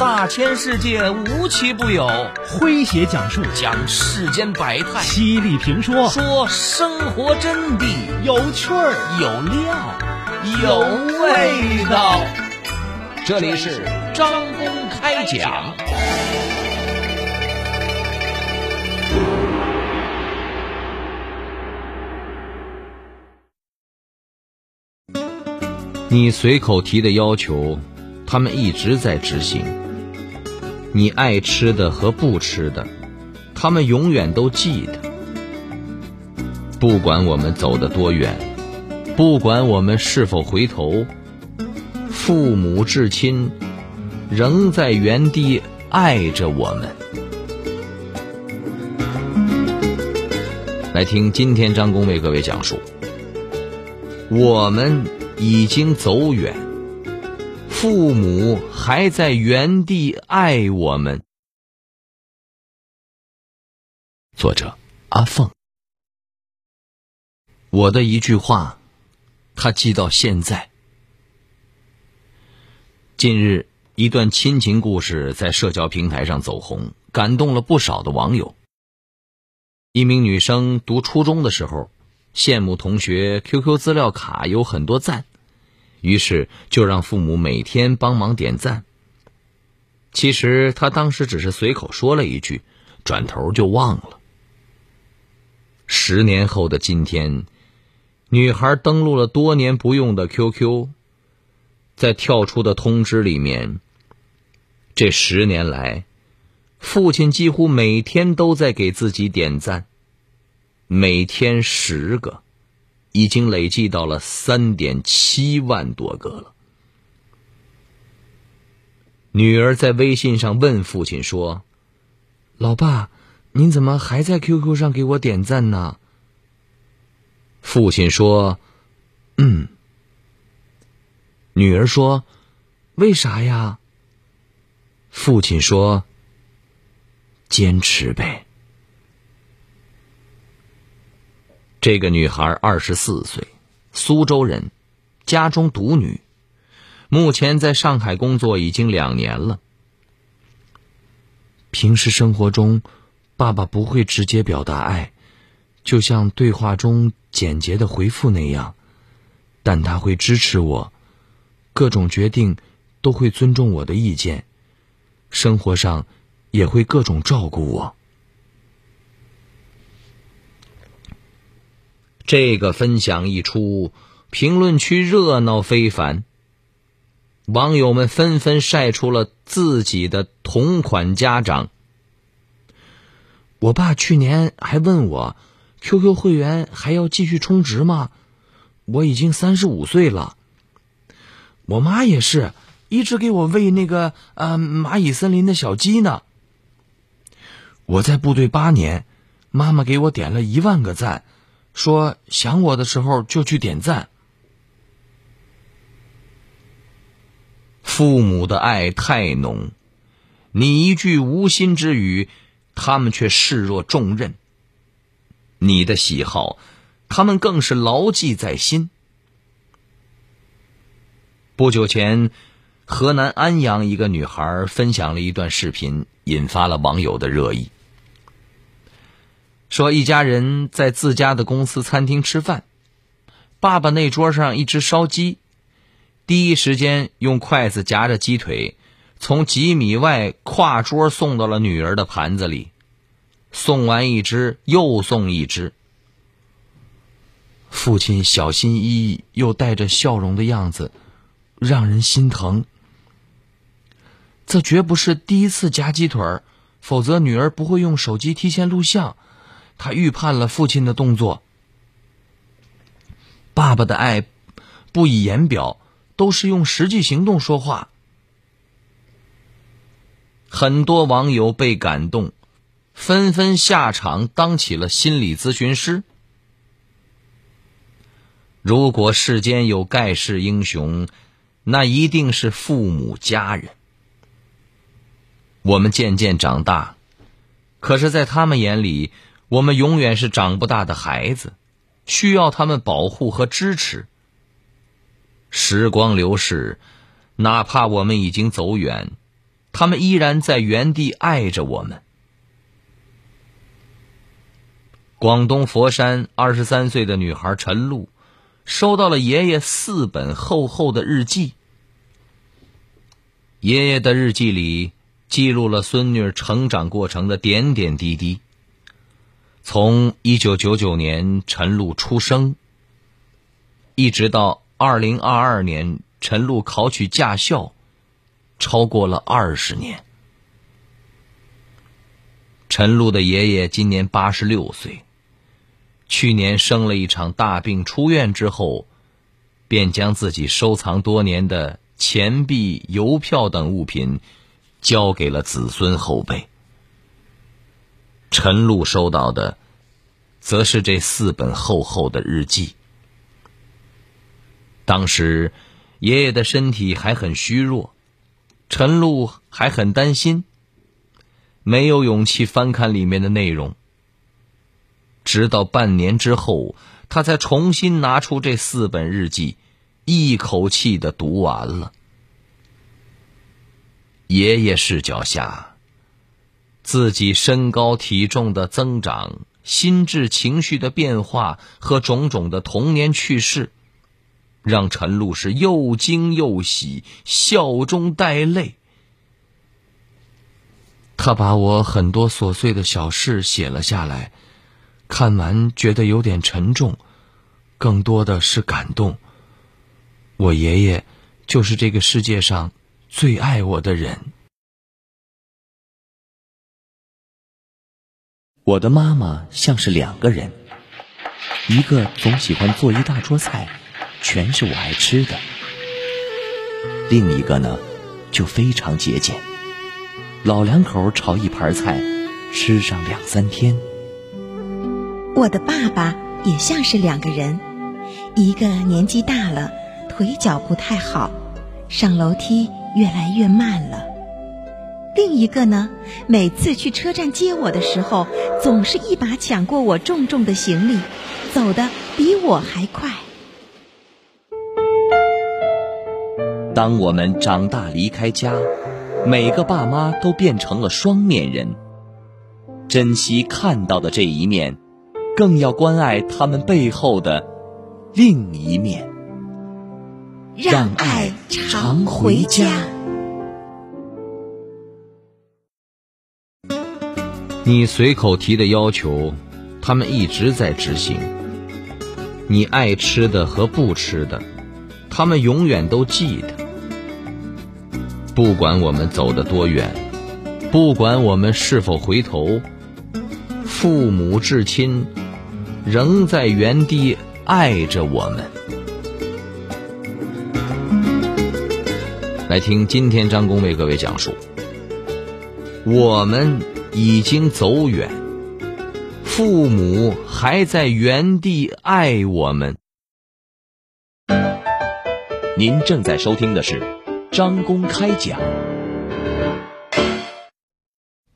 大千世界无奇不有，诙谐讲述。讲世间百态，犀利评说。说生活真谛，有趣儿。有料，有味道。这里是张公开讲。你随口提的要求，他们一直在执行。你爱吃的和不吃的，他们永远都记得。不管我们走得多远，不管我们是否回头，父母至亲仍在原地爱着我们。来听今天张工为各位讲述，我们已经走远。父母还在原地爱我们。作者阿凤，我的一句话，他记到现在。近日，一段亲情故事在社交平台上走红，感动了不少的网友。一名女生读初中的时候，羡慕同学 QQ 资料卡有很多赞。于是就让父母每天帮忙点赞。其实他当时只是随口说了一句，转头就忘了。十年后的今天，女孩登录了多年不用的 QQ，在跳出的通知里面，这十年来，父亲几乎每天都在给自己点赞，每天十个。已经累计到了三点七万多个了。女儿在微信上问父亲说：“老爸，您怎么还在 QQ 上给我点赞呢？”父亲说：“嗯。”女儿说：“为啥呀？”父亲说：“坚持呗。”这个女孩二十四岁，苏州人，家中独女，目前在上海工作已经两年了。平时生活中，爸爸不会直接表达爱，就像对话中简洁的回复那样，但他会支持我，各种决定都会尊重我的意见，生活上也会各种照顾我。这个分享一出，评论区热闹非凡。网友们纷纷晒出了自己的同款家长。我爸去年还问我，QQ 会员还要继续充值吗？我已经三十五岁了。我妈也是一直给我喂那个呃蚂蚁森林的小鸡呢。我在部队八年，妈妈给我点了一万个赞。说想我的时候就去点赞。父母的爱太浓，你一句无心之语，他们却视若重任。你的喜好，他们更是牢记在心。不久前，河南安阳一个女孩分享了一段视频，引发了网友的热议。说一家人在自家的公司餐厅吃饭，爸爸那桌上一只烧鸡，第一时间用筷子夹着鸡腿，从几米外跨桌送到了女儿的盘子里，送完一只又送一只。父亲小心翼翼又带着笑容的样子，让人心疼。这绝不是第一次夹鸡腿儿，否则女儿不会用手机提前录像。他预判了父亲的动作。爸爸的爱不以言表，都是用实际行动说话。很多网友被感动，纷纷下场当起了心理咨询师。如果世间有盖世英雄，那一定是父母家人。我们渐渐长大，可是，在他们眼里。我们永远是长不大的孩子，需要他们保护和支持。时光流逝，哪怕我们已经走远，他们依然在原地爱着我们。广东佛山二十三岁的女孩陈露，收到了爷爷四本厚厚的日记。爷爷的日记里记录了孙女成长过程的点点滴滴。从一九九九年陈露出生，一直到二零二二年陈露考取驾校，超过了二十年。陈露的爷爷今年八十六岁。去年生了一场大病，出院之后，便将自己收藏多年的钱币、邮票等物品交给了子孙后辈。陈露收到的，则是这四本厚厚的日记。当时，爷爷的身体还很虚弱，陈露还很担心，没有勇气翻看里面的内容。直到半年之后，他才重新拿出这四本日记，一口气的读完了。爷爷视角下，自己身高体重的增长、心智情绪的变化和种种的童年趣事，让陈露是又惊又喜，笑中带泪。他把我很多琐碎的小事写了下来。看完觉得有点沉重，更多的是感动。我爷爷就是这个世界上最爱我的人。我的妈妈像是两个人，一个总喜欢做一大桌菜，全是我爱吃的；另一个呢，就非常节俭，老两口炒一盘菜，吃上两三天。我的爸爸也像是两个人，一个年纪大了，腿脚不太好，上楼梯越来越慢了；另一个呢，每次去车站接我的时候，总是一把抢过我重重的行李，走得比我还快。当我们长大离开家，每个爸妈都变成了双面人，珍惜看到的这一面。更要关爱他们背后的另一面，让爱常回家。你随口提的要求，他们一直在执行。你爱吃的和不吃的，他们永远都记得。不管我们走得多远，不管我们是否回头，父母至亲。仍在原地爱着我们。来听今天张工为各位讲述：我们已经走远，父母还在原地爱我们。您正在收听的是张公开讲，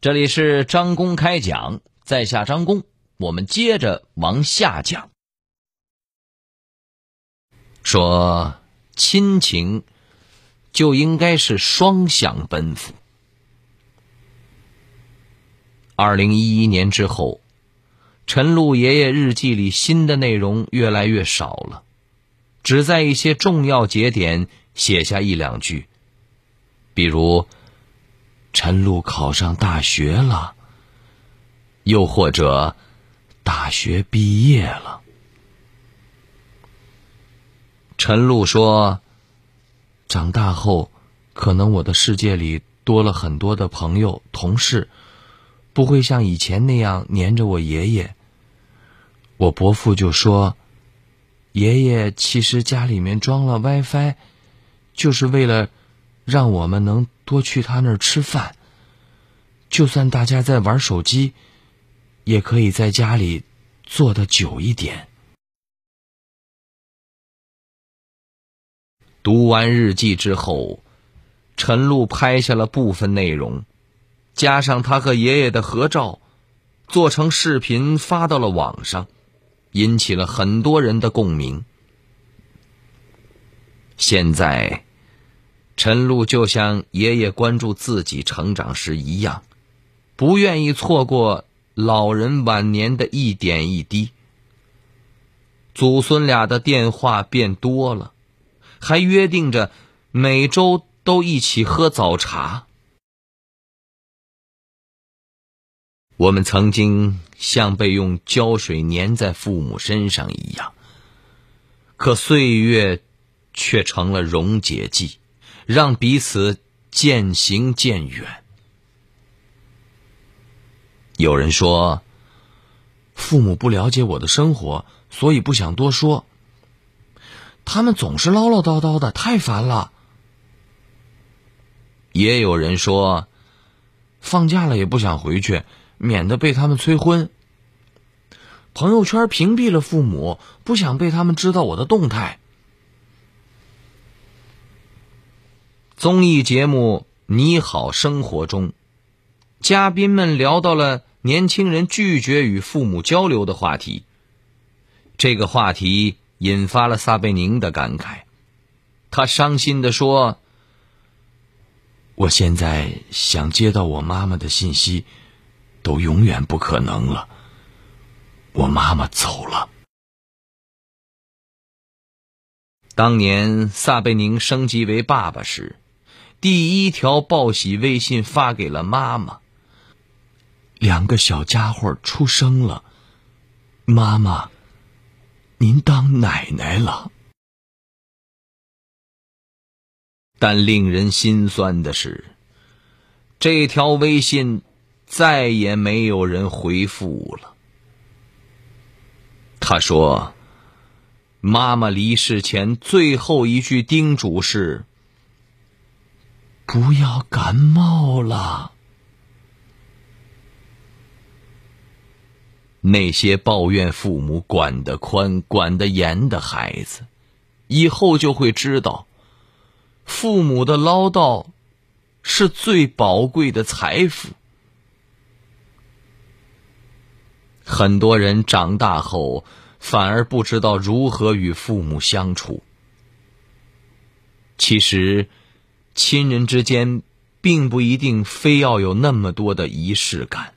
这里是张公开讲，在下张公。我们接着往下讲，说亲情就应该是双向奔赴。二零一一年之后，陈露爷爷日记里新的内容越来越少了，只在一些重要节点写下一两句，比如陈露考上大学了，又或者。大学毕业了，陈露说：“长大后，可能我的世界里多了很多的朋友、同事，不会像以前那样黏着我爷爷。”我伯父就说：“爷爷其实家里面装了 WiFi，就是为了让我们能多去他那儿吃饭。就算大家在玩手机。”也可以在家里坐的久一点。读完日记之后，陈露拍下了部分内容，加上他和爷爷的合照，做成视频发到了网上，引起了很多人的共鸣。现在，陈露就像爷爷关注自己成长时一样，不愿意错过老人晚年的一点一滴。祖孙俩的电话变多了，还约定着每周都一起喝早茶。我们曾经像被用胶水粘在父母身上一样，可岁月却成了溶解剂，让彼此渐行渐远。有人说，父母不了解我的生活，所以不想多说。他们总是唠唠叨叨的，太烦了。也有人说，放假了也不想回去。免得被他们催婚。朋友圈屏蔽了父母，不想被他们知道我的动态。综艺节目《你好生活》中，嘉宾们聊到了年轻人拒绝与父母交流的话题。这个话题引发了撒贝宁的感慨，他伤心的说：“我现在想接到我妈妈的信息。”都永远不可能了。我妈妈走了。当年撒贝宁升级为爸爸时，第一条报喜微信发给了妈妈。两个小家伙出生了，妈妈，您当奶奶了。但令人心酸的是，这条微信。再也没有人回复了。他说：“妈妈离世前最后一句叮嘱是：不要感冒了。”那些抱怨父母管得宽、管得严的孩子，以后就会知道，父母的唠叨是最宝贵的财富。很多人长大后反而不知道如何与父母相处。其实，亲人之间并不一定非要有那么多的仪式感。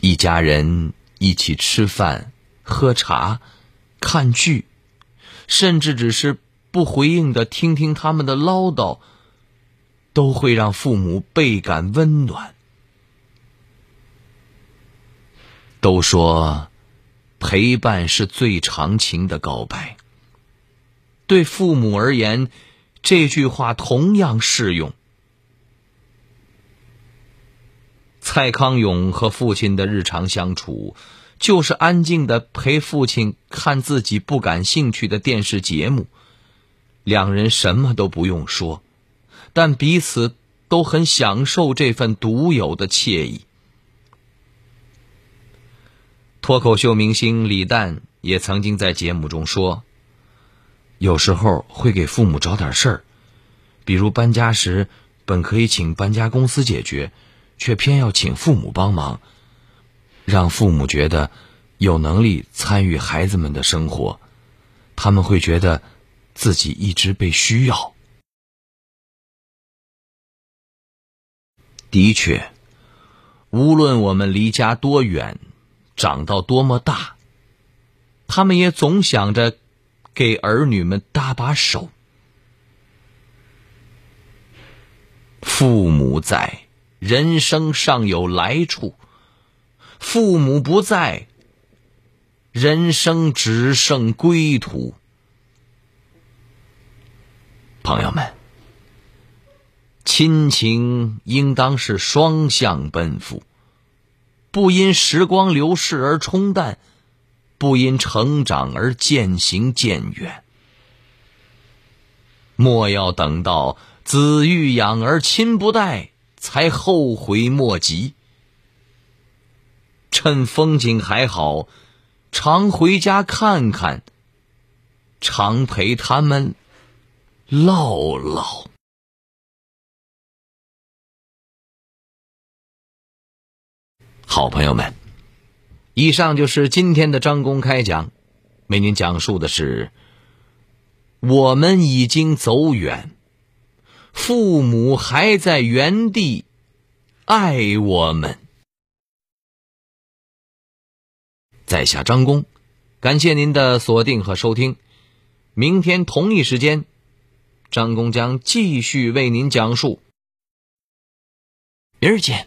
一家人一起吃饭、喝茶、看剧，甚至只是不回应的听听他们的唠叨，都会让父母倍感温暖。都说，陪伴是最长情的告白。对父母而言，这句话同样适用。蔡康永和父亲的日常相处，就是安静的陪父亲看自己不感兴趣的电视节目，两人什么都不用说，但彼此都很享受这份独有的惬意。脱口秀明星李诞也曾经在节目中说：“有时候会给父母找点事儿，比如搬家时，本可以请搬家公司解决，却偏要请父母帮忙，让父母觉得有能力参与孩子们的生活，他们会觉得自己一直被需要。”的确，无论我们离家多远。长到多么大，他们也总想着给儿女们搭把手。父母在，人生尚有来处；父母不在，人生只剩归途。朋友们，亲情应当是双向奔赴。不因时光流逝而冲淡，不因成长而渐行渐远。莫要等到子欲养而亲不待，才后悔莫及。趁风景还好，常回家看看，常陪他们唠唠。好朋友们，以上就是今天的张公开讲，为您讲述的是：我们已经走远，父母还在原地爱我们。在下张工，感谢您的锁定和收听。明天同一时间，张工将继续为您讲述。明儿见。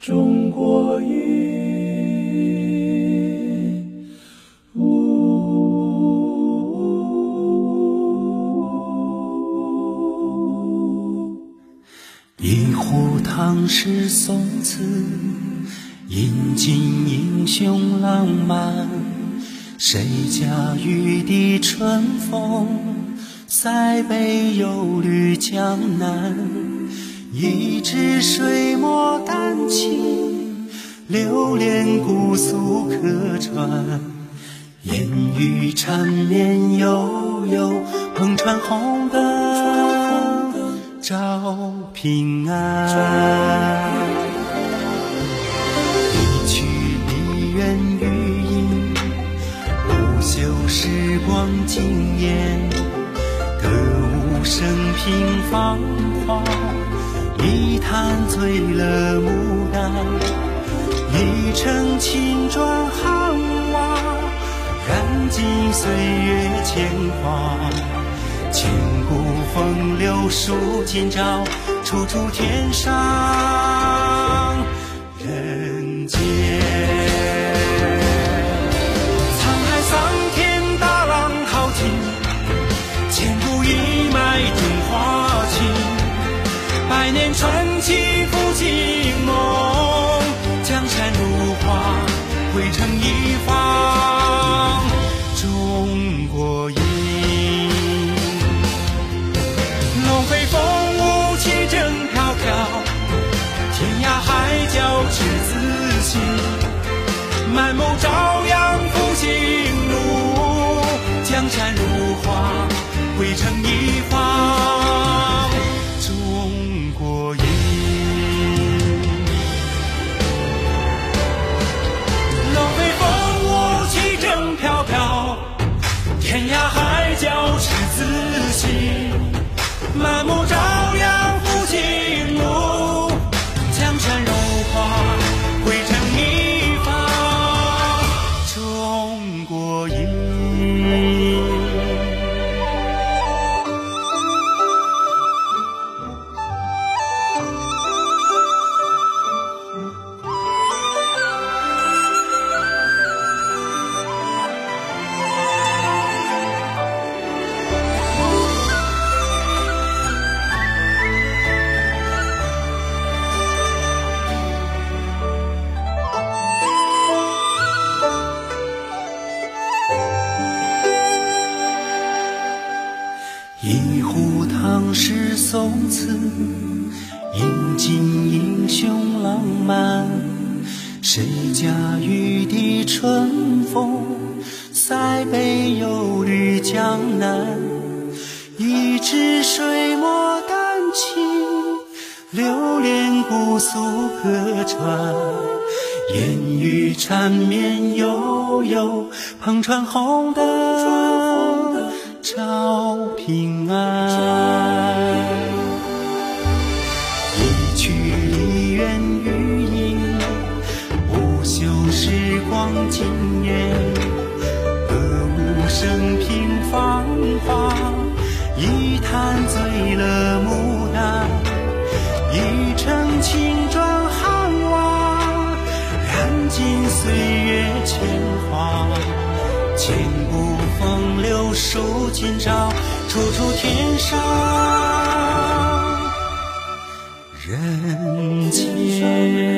中国音，呜。一壶唐诗宋词，饮尽英雄浪漫。谁家玉笛春风？塞北又绿江南，一支水墨丹青，流连姑苏客船。烟雨缠绵悠悠，篷船红灯照平安。一曲梨园余音，不朽时光惊艳。歌舞升平芳华，一坛醉了牡丹，一程青砖汉瓦，燃尽岁月铅华。千古风流数今朝，处处天上心，满目朝阳家玉笛春风？塞北又绿江南。一纸水墨丹青，流连姑苏客船。烟雨缠绵悠悠，篷船红灯照平安。时光惊艳。歌舞升平芳华，一坛醉了牡丹，一城青砖汉瓦，燃尽岁月铅华。千古风流数今朝，处处天上人间。